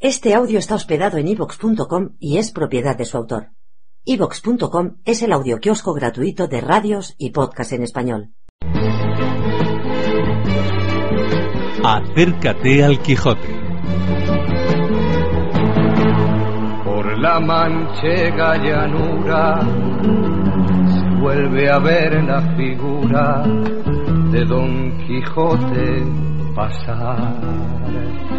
Este audio está hospedado en ivox.com y es propiedad de su autor. ivox.com es el audioquiosco gratuito de radios y podcast en español. Acércate al Quijote. Por la manchega llanura se vuelve a ver la figura de Don Quijote pasar.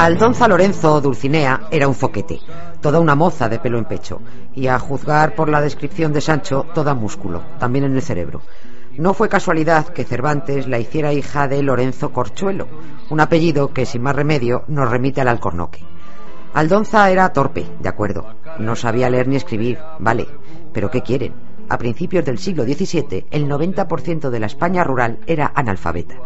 Aldonza Lorenzo Dulcinea era un foquete, toda una moza de pelo en pecho, y a juzgar por la descripción de Sancho, toda músculo, también en el cerebro. No fue casualidad que Cervantes la hiciera hija de Lorenzo Corchuelo, un apellido que sin más remedio nos remite al alcornoque. Aldonza era torpe, de acuerdo, no sabía leer ni escribir, vale, pero ¿qué quieren? A principios del siglo XVII, el 90% de la España rural era analfabeta.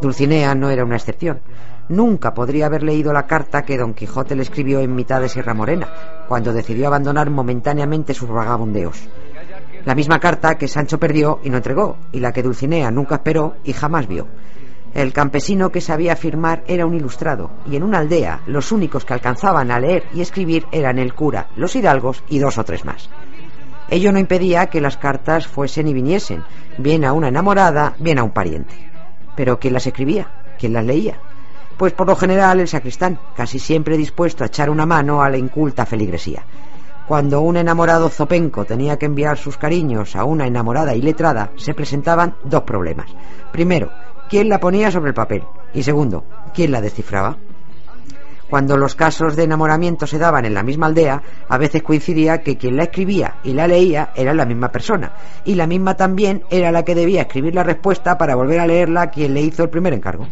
Dulcinea no era una excepción. Nunca podría haber leído la carta que Don Quijote le escribió en mitad de Sierra Morena, cuando decidió abandonar momentáneamente sus vagabundeos. La misma carta que Sancho perdió y no entregó, y la que Dulcinea nunca esperó y jamás vio. El campesino que sabía firmar era un ilustrado, y en una aldea los únicos que alcanzaban a leer y escribir eran el cura, los hidalgos y dos o tres más. Ello no impedía que las cartas fuesen y viniesen, bien a una enamorada, bien a un pariente. Pero ¿quién las escribía? ¿Quién las leía? Pues por lo general el sacristán, casi siempre dispuesto a echar una mano a la inculta feligresía. Cuando un enamorado zopenco tenía que enviar sus cariños a una enamorada iletrada, se presentaban dos problemas. Primero, ¿quién la ponía sobre el papel? Y segundo, ¿quién la descifraba? Cuando los casos de enamoramiento se daban en la misma aldea, a veces coincidía que quien la escribía y la leía era la misma persona, y la misma también era la que debía escribir la respuesta para volver a leerla a quien le hizo el primer encargo.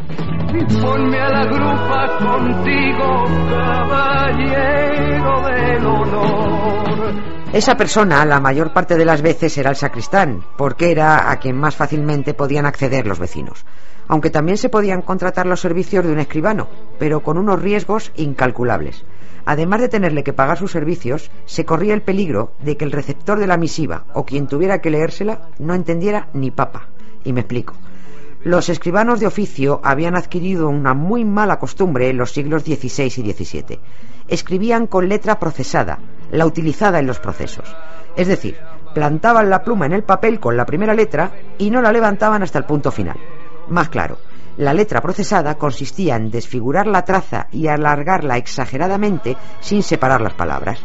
Ponme a la grupa contigo, caballero del honor. Esa persona, la mayor parte de las veces, era el sacristán, porque era a quien más fácilmente podían acceder los vecinos aunque también se podían contratar los servicios de un escribano, pero con unos riesgos incalculables. Además de tenerle que pagar sus servicios, se corría el peligro de que el receptor de la misiva o quien tuviera que leérsela no entendiera ni papa. Y me explico. Los escribanos de oficio habían adquirido una muy mala costumbre en los siglos XVI y XVII. Escribían con letra procesada, la utilizada en los procesos. Es decir, plantaban la pluma en el papel con la primera letra y no la levantaban hasta el punto final. Más claro, la letra procesada consistía en desfigurar la traza y alargarla exageradamente sin separar las palabras.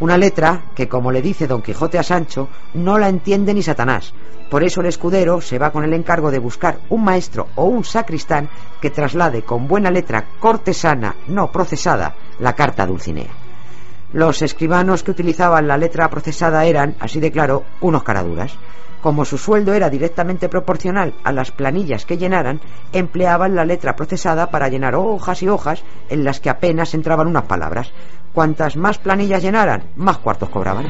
Una letra que, como le dice Don Quijote a Sancho, no la entiende ni Satanás. Por eso el escudero se va con el encargo de buscar un maestro o un sacristán que traslade con buena letra cortesana, no procesada, la carta Dulcinea. Los escribanos que utilizaban la letra procesada eran, así de claro, unos caraduras. Como su sueldo era directamente proporcional a las planillas que llenaran, empleaban la letra procesada para llenar hojas y hojas en las que apenas entraban unas palabras. Cuantas más planillas llenaran, más cuartos cobraban.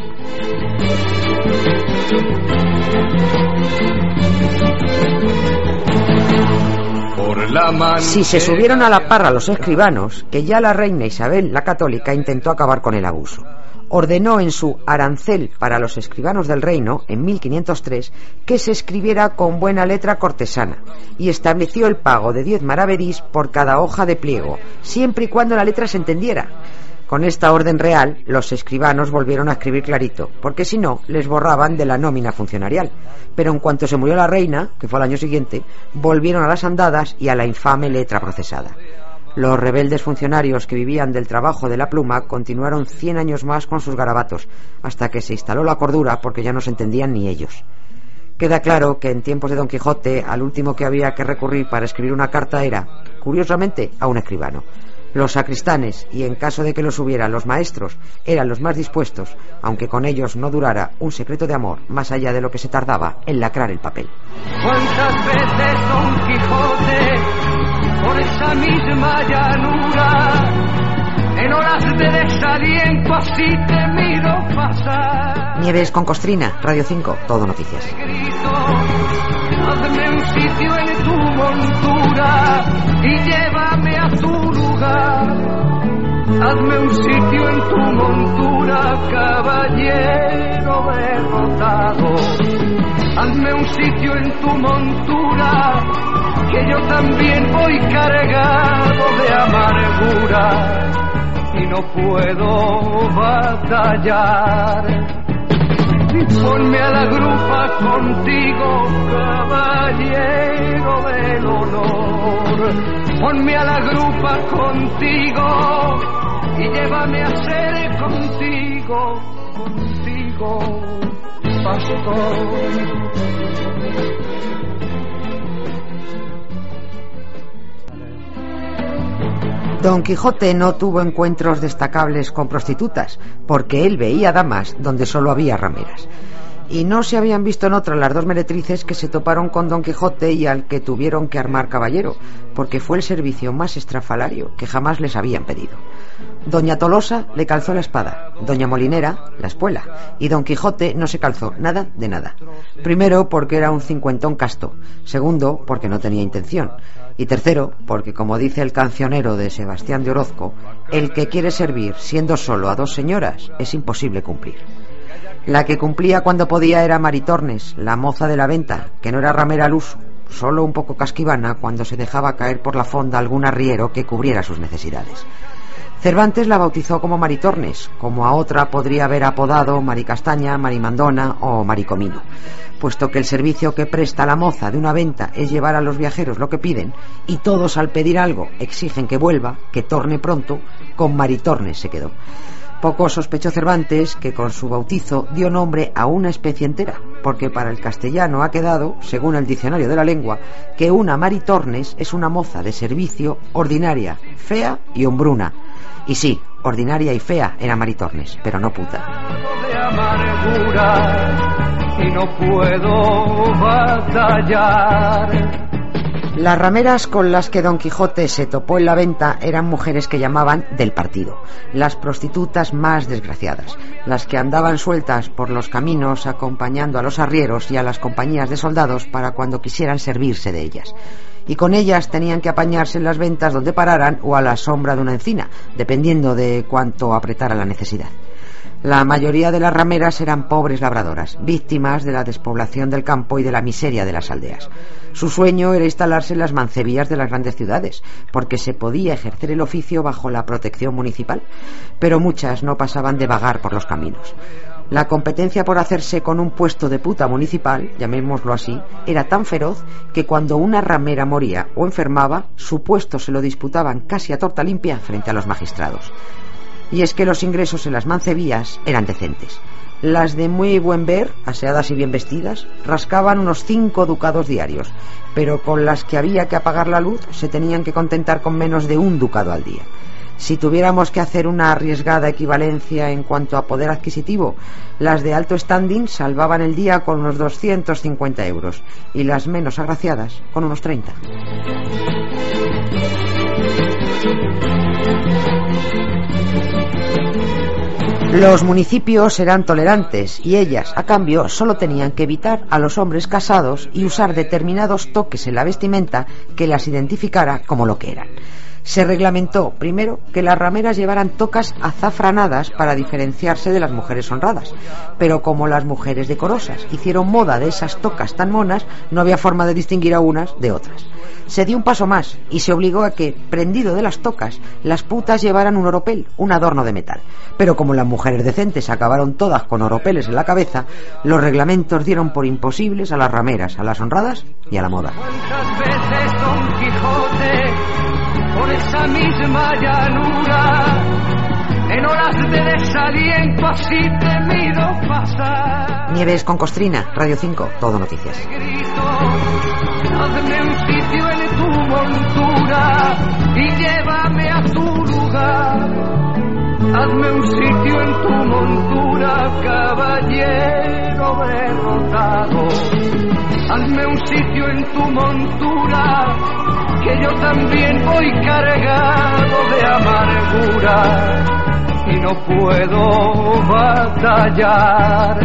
Si se subieron a la parra los escribanos, que ya la reina Isabel la católica intentó acabar con el abuso ordenó en su Arancel para los escribanos del reino, en 1503, que se escribiera con buena letra cortesana y estableció el pago de diez maravedís por cada hoja de pliego, siempre y cuando la letra se entendiera. Con esta orden real, los escribanos volvieron a escribir clarito, porque si no, les borraban de la nómina funcionarial. Pero en cuanto se murió la reina, que fue al año siguiente, volvieron a las andadas y a la infame letra procesada. Los rebeldes funcionarios que vivían del trabajo de la pluma continuaron cien años más con sus garabatos, hasta que se instaló la cordura porque ya no se entendían ni ellos. Queda claro que en tiempos de Don Quijote al último que había que recurrir para escribir una carta era, curiosamente, a un escribano. Los sacristanes, y en caso de que los hubiera los maestros, eran los más dispuestos, aunque con ellos no durara un secreto de amor más allá de lo que se tardaba en lacrar el papel. ¿Cuántas veces Don Quijote por esa misma llanura en horas de desaliento así te miro pasar? Nieves con Costrina, Radio 5, Todo Noticias. Hazme un sitio en tu montura y llévame a tu lugar. Hazme un sitio en tu montura, caballero derrotado. Hazme un sitio en tu montura, que yo también voy cargado de amargura. y no puedo batallar. Ponme a la grupa contigo, caballero del honor. Ponme a la grupa contigo y llévame a ser contigo, contigo, pastor. Don Quijote no tuvo encuentros destacables con prostitutas, porque él veía damas donde solo había rameras. Y no se habían visto en otra las dos meretrices que se toparon con Don Quijote y al que tuvieron que armar caballero, porque fue el servicio más estrafalario que jamás les habían pedido. Doña Tolosa le calzó la espada, Doña Molinera la espuela, y Don Quijote no se calzó nada de nada. Primero, porque era un cincuentón casto. Segundo, porque no tenía intención. Y tercero, porque como dice el cancionero de Sebastián de Orozco, el que quiere servir siendo solo a dos señoras es imposible cumplir. La que cumplía cuando podía era Maritornes, la moza de la venta, que no era ramera al uso, solo un poco casquivana cuando se dejaba caer por la fonda algún arriero que cubriera sus necesidades. Cervantes la bautizó como Maritornes, como a otra podría haber apodado Maricastaña, Marimandona o Maricomino, puesto que el servicio que presta la moza de una venta es llevar a los viajeros lo que piden, y todos al pedir algo exigen que vuelva, que torne pronto, con Maritornes se quedó. Poco sospechó Cervantes que con su bautizo dio nombre a una especie entera, porque para el castellano ha quedado, según el diccionario de la lengua, que una maritornes es una moza de servicio ordinaria, fea y hombruna. Y sí, ordinaria y fea era maritornes, pero no puta. Las rameras con las que Don Quijote se topó en la venta eran mujeres que llamaban del partido, las prostitutas más desgraciadas, las que andaban sueltas por los caminos acompañando a los arrieros y a las compañías de soldados para cuando quisieran servirse de ellas. Y con ellas tenían que apañarse en las ventas donde pararan o a la sombra de una encina, dependiendo de cuánto apretara la necesidad. La mayoría de las rameras eran pobres labradoras, víctimas de la despoblación del campo y de la miseria de las aldeas. Su sueño era instalarse en las mancebías de las grandes ciudades, porque se podía ejercer el oficio bajo la protección municipal, pero muchas no pasaban de vagar por los caminos. La competencia por hacerse con un puesto de puta municipal, llamémoslo así, era tan feroz que cuando una ramera moría o enfermaba, su puesto se lo disputaban casi a torta limpia frente a los magistrados y es que los ingresos en las mancebías eran decentes. Las de muy buen ver, aseadas y bien vestidas, rascaban unos cinco ducados diarios, pero con las que había que apagar la luz se tenían que contentar con menos de un ducado al día. Si tuviéramos que hacer una arriesgada equivalencia en cuanto a poder adquisitivo, las de alto standing salvaban el día con unos 250 euros y las menos agraciadas con unos 30. Los municipios eran tolerantes y ellas, a cambio, solo tenían que evitar a los hombres casados y usar determinados toques en la vestimenta que las identificara como lo que eran. Se reglamentó, primero, que las rameras llevaran tocas azafranadas para diferenciarse de las mujeres honradas. Pero como las mujeres decorosas hicieron moda de esas tocas tan monas, no había forma de distinguir a unas de otras. Se dio un paso más y se obligó a que, prendido de las tocas, las putas llevaran un oropel, un adorno de metal. Pero como las mujeres decentes acabaron todas con oropeles en la cabeza, los reglamentos dieron por imposibles a las rameras, a las honradas y a la moda. Por esa misma llanura en horas de desaliento así temido pasar? Nieves con Costrina, Radio 5, Todo Noticias. Grito, hazme un sitio en tu montura y llévame a tu lugar. Hazme un sitio en tu montura, caballero derrotado. Hazme un sitio en tu montura, que yo también voy cargado de amargura y no puedo batallar.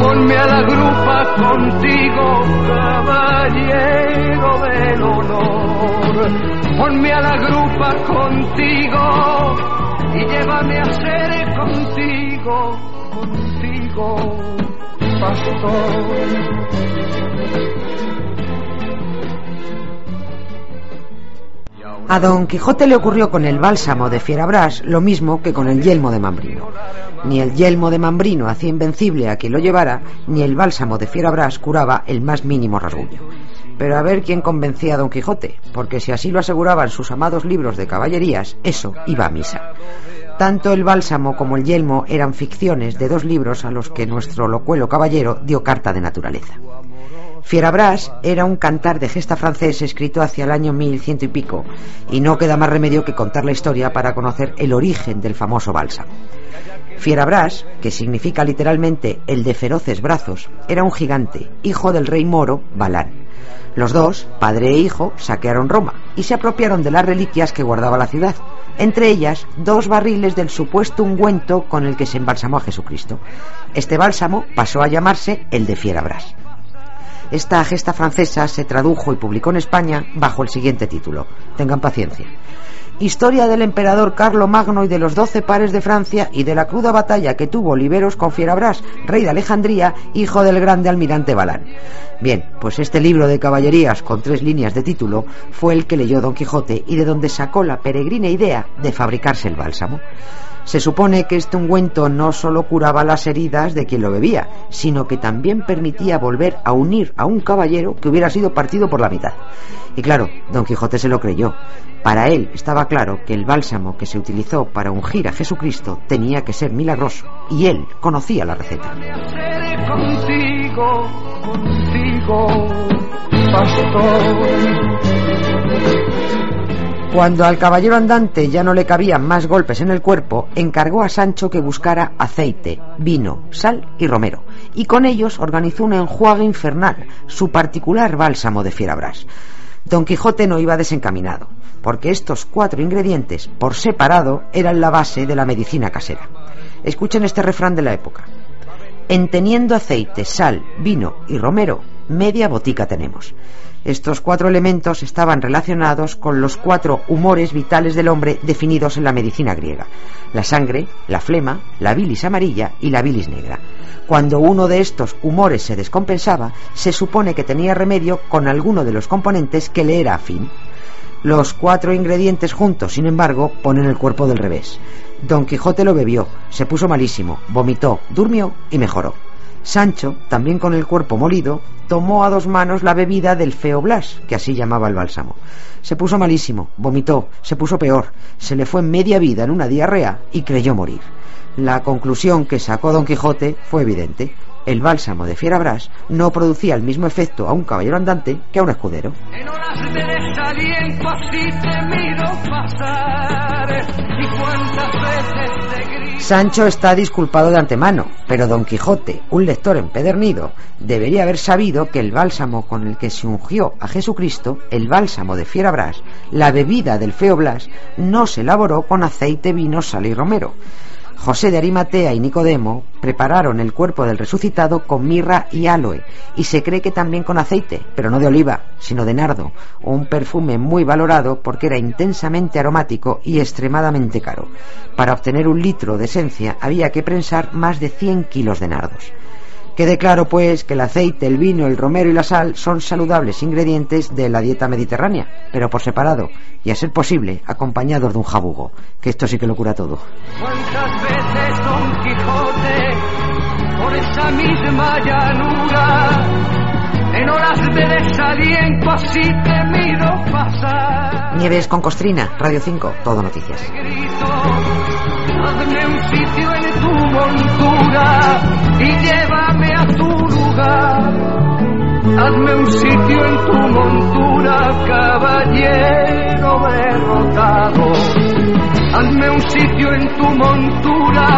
Ponme a la grupa contigo, caballero del honor. Ponme a la grupa contigo y llévame a ser contigo, contigo, pastor. A Don Quijote le ocurrió con el bálsamo de Fierabras lo mismo que con el yelmo de Mambrino. Ni el yelmo de Mambrino hacía invencible a quien lo llevara, ni el bálsamo de Fierabras curaba el más mínimo rasguño. Pero a ver quién convencía a Don Quijote, porque si así lo aseguraban sus amados libros de caballerías, eso iba a misa. Tanto el bálsamo como el yelmo eran ficciones de dos libros a los que nuestro locuelo caballero dio carta de naturaleza. Fierabras era un cantar de gesta francés escrito hacia el año mil ciento y pico, y no queda más remedio que contar la historia para conocer el origen del famoso bálsamo. Fierabras, que significa literalmente el de feroces brazos, era un gigante, hijo del rey moro Balán. Los dos, padre e hijo, saquearon Roma y se apropiaron de las reliquias que guardaba la ciudad, entre ellas dos barriles del supuesto ungüento con el que se embalsamó a Jesucristo. Este bálsamo pasó a llamarse el de Fierabras. Esta gesta francesa se tradujo y publicó en España bajo el siguiente título. Tengan paciencia. Historia del emperador Carlo Magno y de los doce pares de Francia y de la cruda batalla que tuvo Oliveros con Fierabras, rey de Alejandría, hijo del grande almirante Balán. Bien, pues este libro de caballerías con tres líneas de título fue el que leyó Don Quijote y de donde sacó la peregrina idea de fabricarse el bálsamo. Se supone que este ungüento no solo curaba las heridas de quien lo bebía, sino que también permitía volver a unir a un caballero que hubiera sido partido por la mitad. Y claro, Don Quijote se lo creyó. Para él estaba claro que el bálsamo que se utilizó para ungir a Jesucristo tenía que ser milagroso, y él conocía la receta. Cuando al caballero andante ya no le cabían más golpes en el cuerpo, encargó a Sancho que buscara aceite, vino, sal y romero, y con ellos organizó un enjuague infernal, su particular bálsamo de Fierabras. Don Quijote no iba desencaminado, porque estos cuatro ingredientes, por separado, eran la base de la medicina casera. Escuchen este refrán de la época. En teniendo aceite, sal, vino y romero, media botica tenemos. Estos cuatro elementos estaban relacionados con los cuatro humores vitales del hombre definidos en la medicina griega. La sangre, la flema, la bilis amarilla y la bilis negra. Cuando uno de estos humores se descompensaba, se supone que tenía remedio con alguno de los componentes que le era afín. Los cuatro ingredientes juntos, sin embargo, ponen el cuerpo del revés. Don Quijote lo bebió, se puso malísimo, vomitó, durmió y mejoró. Sancho, también con el cuerpo molido, tomó a dos manos la bebida del feo Blas, que así llamaba el bálsamo. Se puso malísimo, vomitó, se puso peor, se le fue media vida en una diarrea y creyó morir. La conclusión que sacó Don Quijote fue evidente. El bálsamo de Fierabras no producía el mismo efecto a un caballero andante que a un escudero. En de Sancho está disculpado de antemano, pero Don Quijote, un lector empedernido, debería haber sabido que el bálsamo con el que se ungió a Jesucristo, el bálsamo de Fierabras, la bebida del feo Blas, no se elaboró con aceite, vino, sal y romero. José de Arimatea y Nicodemo prepararon el cuerpo del resucitado con mirra y aloe, y se cree que también con aceite, pero no de oliva, sino de nardo, un perfume muy valorado porque era intensamente aromático y extremadamente caro. Para obtener un litro de esencia había que prensar más de 100 kilos de nardos. Quede claro, pues, que el aceite, el vino, el romero y la sal son saludables ingredientes de la dieta mediterránea, pero por separado, y a ser posible, acompañados de un jabugo, que esto sí que lo cura todo. Cuántas veces Don Quijote por esa misma llanura en horas de desaliento así te miro pasar. Nieves con costrina, Radio 5, todo noticias. Hazme un sitio en tu montura y llévame a tu lugar. Hazme un sitio en tu montura, caballero derrotado. Hazme un sitio en tu montura,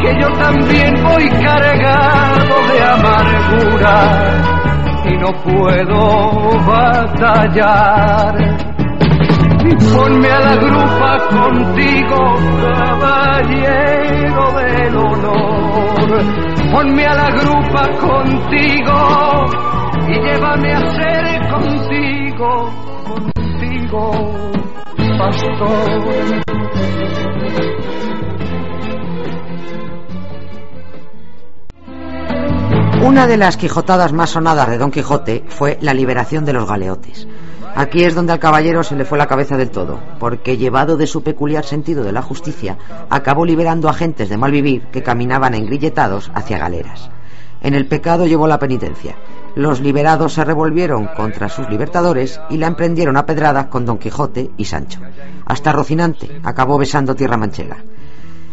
que yo también voy cargado de amargura y no puedo batallar y ponme a la grupa contigo, honor. Ponme a la grupa contigo y llévame a ser contigo, contigo, pastor. Una de las quijotadas más sonadas de Don Quijote fue la liberación de los galeotes. Aquí es donde al caballero se le fue la cabeza del todo, porque llevado de su peculiar sentido de la justicia, acabó liberando a gentes de mal vivir que caminaban engrilletados hacia galeras. En el pecado llevó la penitencia. Los liberados se revolvieron contra sus libertadores y la emprendieron a pedradas con Don Quijote y Sancho. Hasta Rocinante acabó besando tierra manchega.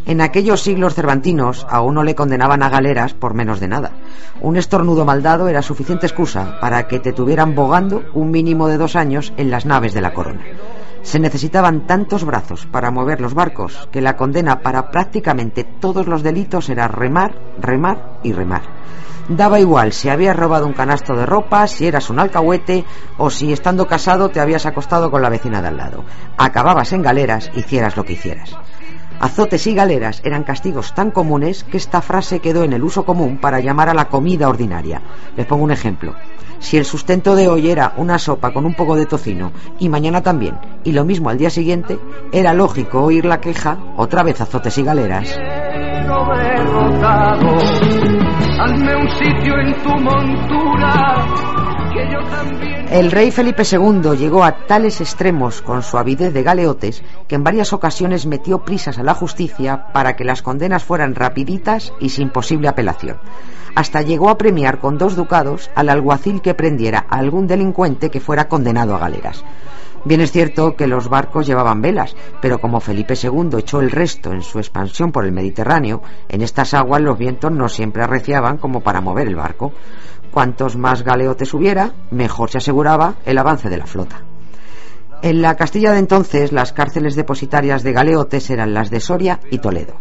En aquellos siglos cervantinos a uno le condenaban a galeras por menos de nada. Un estornudo maldado era suficiente excusa para que te tuvieran bogando un mínimo de dos años en las naves de la corona. Se necesitaban tantos brazos para mover los barcos que la condena para prácticamente todos los delitos era remar, remar y remar. Daba igual si habías robado un canasto de ropa, si eras un alcahuete o si estando casado te habías acostado con la vecina de al lado. Acababas en galeras, hicieras lo que hicieras. Azotes y galeras eran castigos tan comunes que esta frase quedó en el uso común para llamar a la comida ordinaria. Les pongo un ejemplo. Si el sustento de hoy era una sopa con un poco de tocino y mañana también, y lo mismo al día siguiente, era lógico oír la queja, otra vez azotes y galeras. El rey Felipe II llegó a tales extremos con su avidez de galeotes que en varias ocasiones metió prisas a la justicia para que las condenas fueran rapiditas y sin posible apelación. Hasta llegó a premiar con dos ducados al alguacil que prendiera a algún delincuente que fuera condenado a galeras. Bien es cierto que los barcos llevaban velas, pero como Felipe II echó el resto en su expansión por el Mediterráneo, en estas aguas los vientos no siempre arreciaban como para mover el barco. Cuantos más galeotes hubiera, mejor se aseguraba el avance de la flota. En la Castilla de entonces, las cárceles depositarias de galeotes eran las de Soria y Toledo.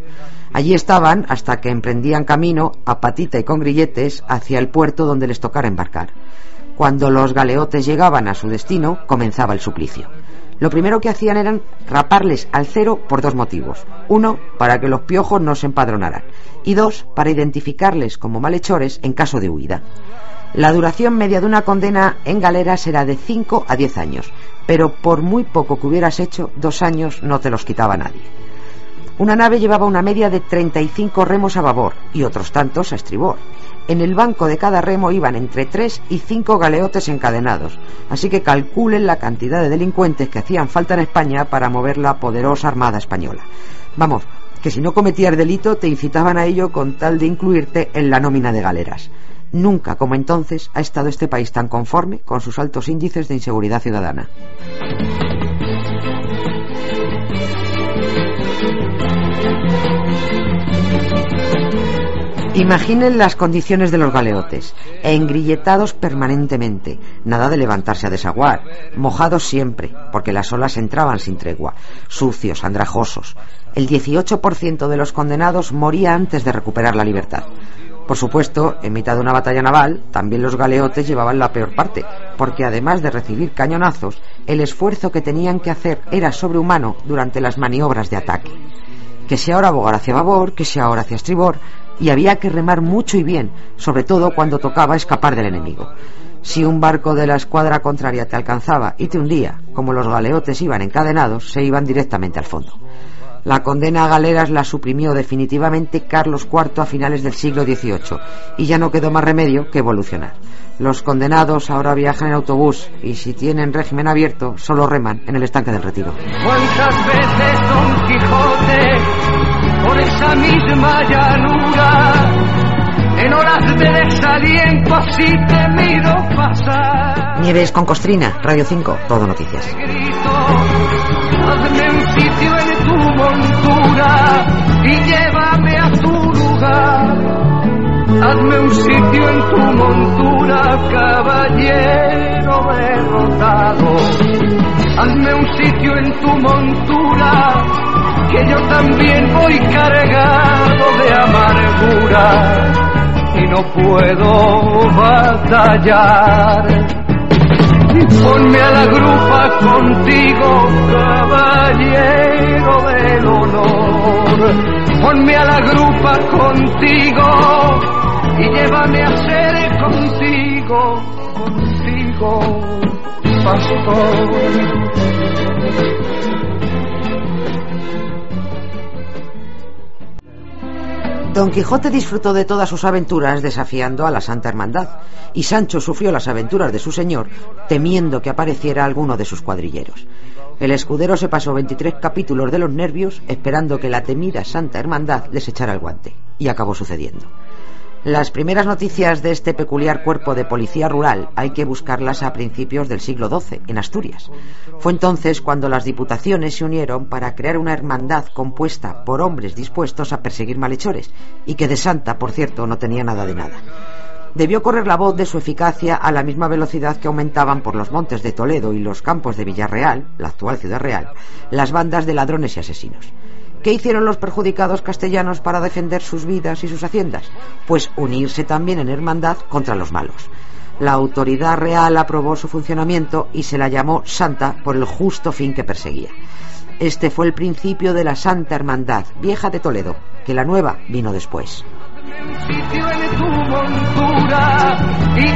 Allí estaban hasta que emprendían camino a patita y con grilletes hacia el puerto donde les tocara embarcar. Cuando los galeotes llegaban a su destino, comenzaba el suplicio. Lo primero que hacían eran raparles al cero por dos motivos. Uno, para que los piojos no se empadronaran. Y dos, para identificarles como malhechores en caso de huida. La duración media de una condena en galeras era de 5 a 10 años, pero por muy poco que hubieras hecho, dos años no te los quitaba nadie. Una nave llevaba una media de 35 remos a babor y otros tantos a estribor. En el banco de cada remo iban entre 3 y 5 galeotes encadenados, así que calculen la cantidad de delincuentes que hacían falta en España para mover la poderosa Armada Española. Vamos, que si no cometías delito te incitaban a ello con tal de incluirte en la nómina de galeras. Nunca como entonces ha estado este país tan conforme con sus altos índices de inseguridad ciudadana. Imaginen las condiciones de los galeotes, engrilletados permanentemente, nada de levantarse a desaguar, mojados siempre, porque las olas entraban sin tregua, sucios, andrajosos. El 18% de los condenados moría antes de recuperar la libertad. Por supuesto, en mitad de una batalla naval, también los galeotes llevaban la peor parte, porque además de recibir cañonazos, el esfuerzo que tenían que hacer era sobrehumano durante las maniobras de ataque. Que si ahora bogar hacia babor, que si ahora hacia estribor, y había que remar mucho y bien, sobre todo cuando tocaba escapar del enemigo. Si un barco de la escuadra contraria te alcanzaba y te hundía, como los galeotes iban encadenados, se iban directamente al fondo. La condena a galeras la suprimió definitivamente Carlos IV a finales del siglo XVIII y ya no quedó más remedio que evolucionar. Los condenados ahora viajan en autobús y si tienen régimen abierto solo reman en el estanque del retiro. ¿Cuántas veces Don Quijote esa misma llanura en horas de desaliento así te miro pasar? Nieves con Costrina, Radio 5, Todo Noticias. hazme un sitio en tu montura y llévame a tu lugar. Hazme un sitio en tu montura, caballero derrotado. Hazme un sitio en tu montura, que yo también voy cargado de amargura y no puedo batallar Ponme a la grupa contigo, caballero del honor. Ponme a la grupa contigo y llévame a ser contigo, contigo, pastor. Don Quijote disfrutó de todas sus aventuras desafiando a la Santa Hermandad, y Sancho sufrió las aventuras de su señor temiendo que apareciera alguno de sus cuadrilleros. El escudero se pasó 23 capítulos de los nervios esperando que la temida Santa Hermandad les echara el guante, y acabó sucediendo. Las primeras noticias de este peculiar cuerpo de policía rural hay que buscarlas a principios del siglo XII, en Asturias. Fue entonces cuando las diputaciones se unieron para crear una hermandad compuesta por hombres dispuestos a perseguir malhechores, y que de santa, por cierto, no tenía nada de nada. Debió correr la voz de su eficacia a la misma velocidad que aumentaban por los montes de Toledo y los campos de Villarreal, la actual ciudad real, las bandas de ladrones y asesinos. ¿Qué hicieron los perjudicados castellanos para defender sus vidas y sus haciendas? Pues unirse también en hermandad contra los malos. La autoridad real aprobó su funcionamiento y se la llamó Santa por el justo fin que perseguía. Este fue el principio de la Santa Hermandad, vieja de Toledo, que la nueva vino después.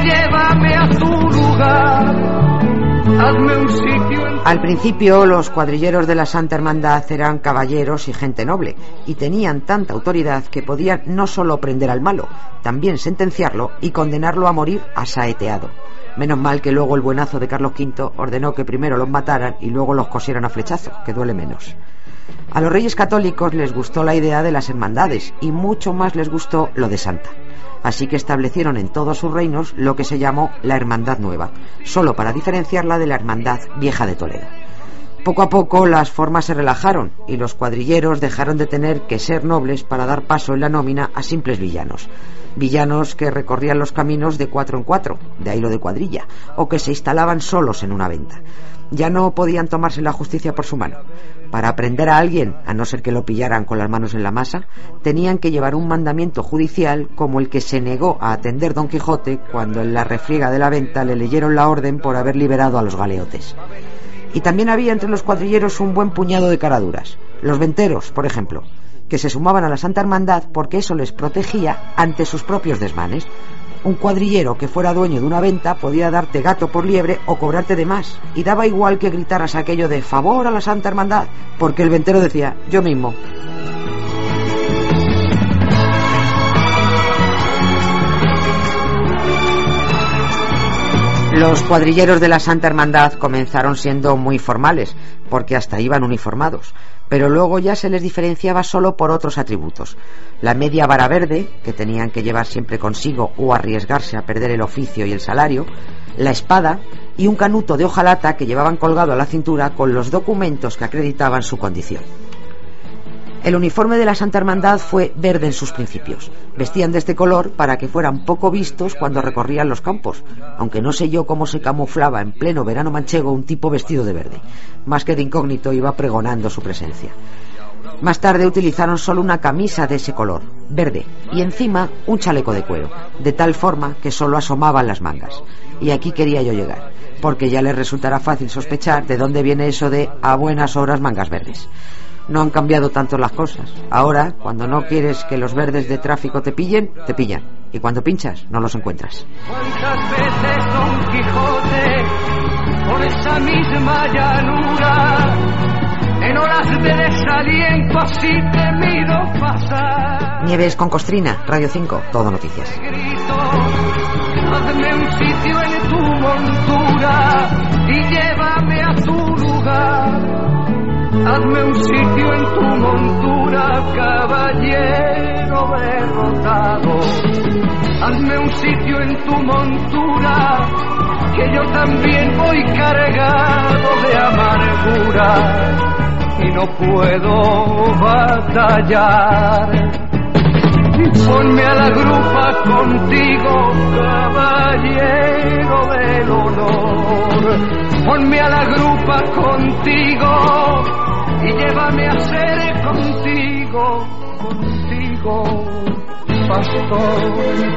llévame a lugar. Al principio los cuadrilleros de la Santa Hermandad eran caballeros y gente noble, y tenían tanta autoridad que podían no solo prender al malo, también sentenciarlo y condenarlo a morir asaeteado. Menos mal que luego el buenazo de Carlos V ordenó que primero los mataran y luego los cosieran a flechazo, que duele menos. A los reyes católicos les gustó la idea de las hermandades y mucho más les gustó lo de Santa. Así que establecieron en todos sus reinos lo que se llamó la Hermandad Nueva, solo para diferenciarla de la Hermandad Vieja de Toledo. Poco a poco las formas se relajaron y los cuadrilleros dejaron de tener que ser nobles para dar paso en la nómina a simples villanos. Villanos que recorrían los caminos de cuatro en cuatro, de ahí lo de cuadrilla, o que se instalaban solos en una venta. Ya no podían tomarse la justicia por su mano. Para aprender a alguien, a no ser que lo pillaran con las manos en la masa, tenían que llevar un mandamiento judicial como el que se negó a atender Don Quijote cuando en la refriega de la venta le leyeron la orden por haber liberado a los galeotes. Y también había entre los cuadrilleros un buen puñado de caraduras, los venteros, por ejemplo, que se sumaban a la Santa Hermandad porque eso les protegía ante sus propios desmanes. Un cuadrillero que fuera dueño de una venta podía darte gato por liebre o cobrarte de más, y daba igual que gritaras aquello de favor a la Santa Hermandad, porque el ventero decía yo mismo. Los cuadrilleros de la Santa Hermandad comenzaron siendo muy formales, porque hasta iban uniformados, pero luego ya se les diferenciaba solo por otros atributos. La media vara verde, que tenían que llevar siempre consigo o arriesgarse a perder el oficio y el salario, la espada y un canuto de hojalata que llevaban colgado a la cintura con los documentos que acreditaban su condición. El uniforme de la Santa Hermandad fue verde en sus principios. Vestían de este color para que fueran poco vistos cuando recorrían los campos, aunque no sé yo cómo se camuflaba en pleno verano manchego un tipo vestido de verde. Más que de incógnito iba pregonando su presencia. Más tarde utilizaron solo una camisa de ese color, verde, y encima un chaleco de cuero, de tal forma que solo asomaban las mangas. Y aquí quería yo llegar, porque ya les resultará fácil sospechar de dónde viene eso de a buenas horas mangas verdes. No han cambiado tanto las cosas. Ahora, cuando no quieres que los verdes de tráfico te pillen, te pillan. Y cuando pinchas, no los encuentras. ¿Cuántas veces Don Quijote por esa misma llanura en horas de desaliento así temido pasar? Nieves con Costrina, Radio 5, Todo Noticias. Grito, hazme un sitio en tu montura y un sitio en tu montura, caballero derrotado. Hazme un sitio en tu montura, que yo también voy cargado de amargura y no puedo batallar. Ponme a la grupa contigo, caballero del honor. Ponme a la grupa contigo y llévame a ser contigo, contigo, pastor.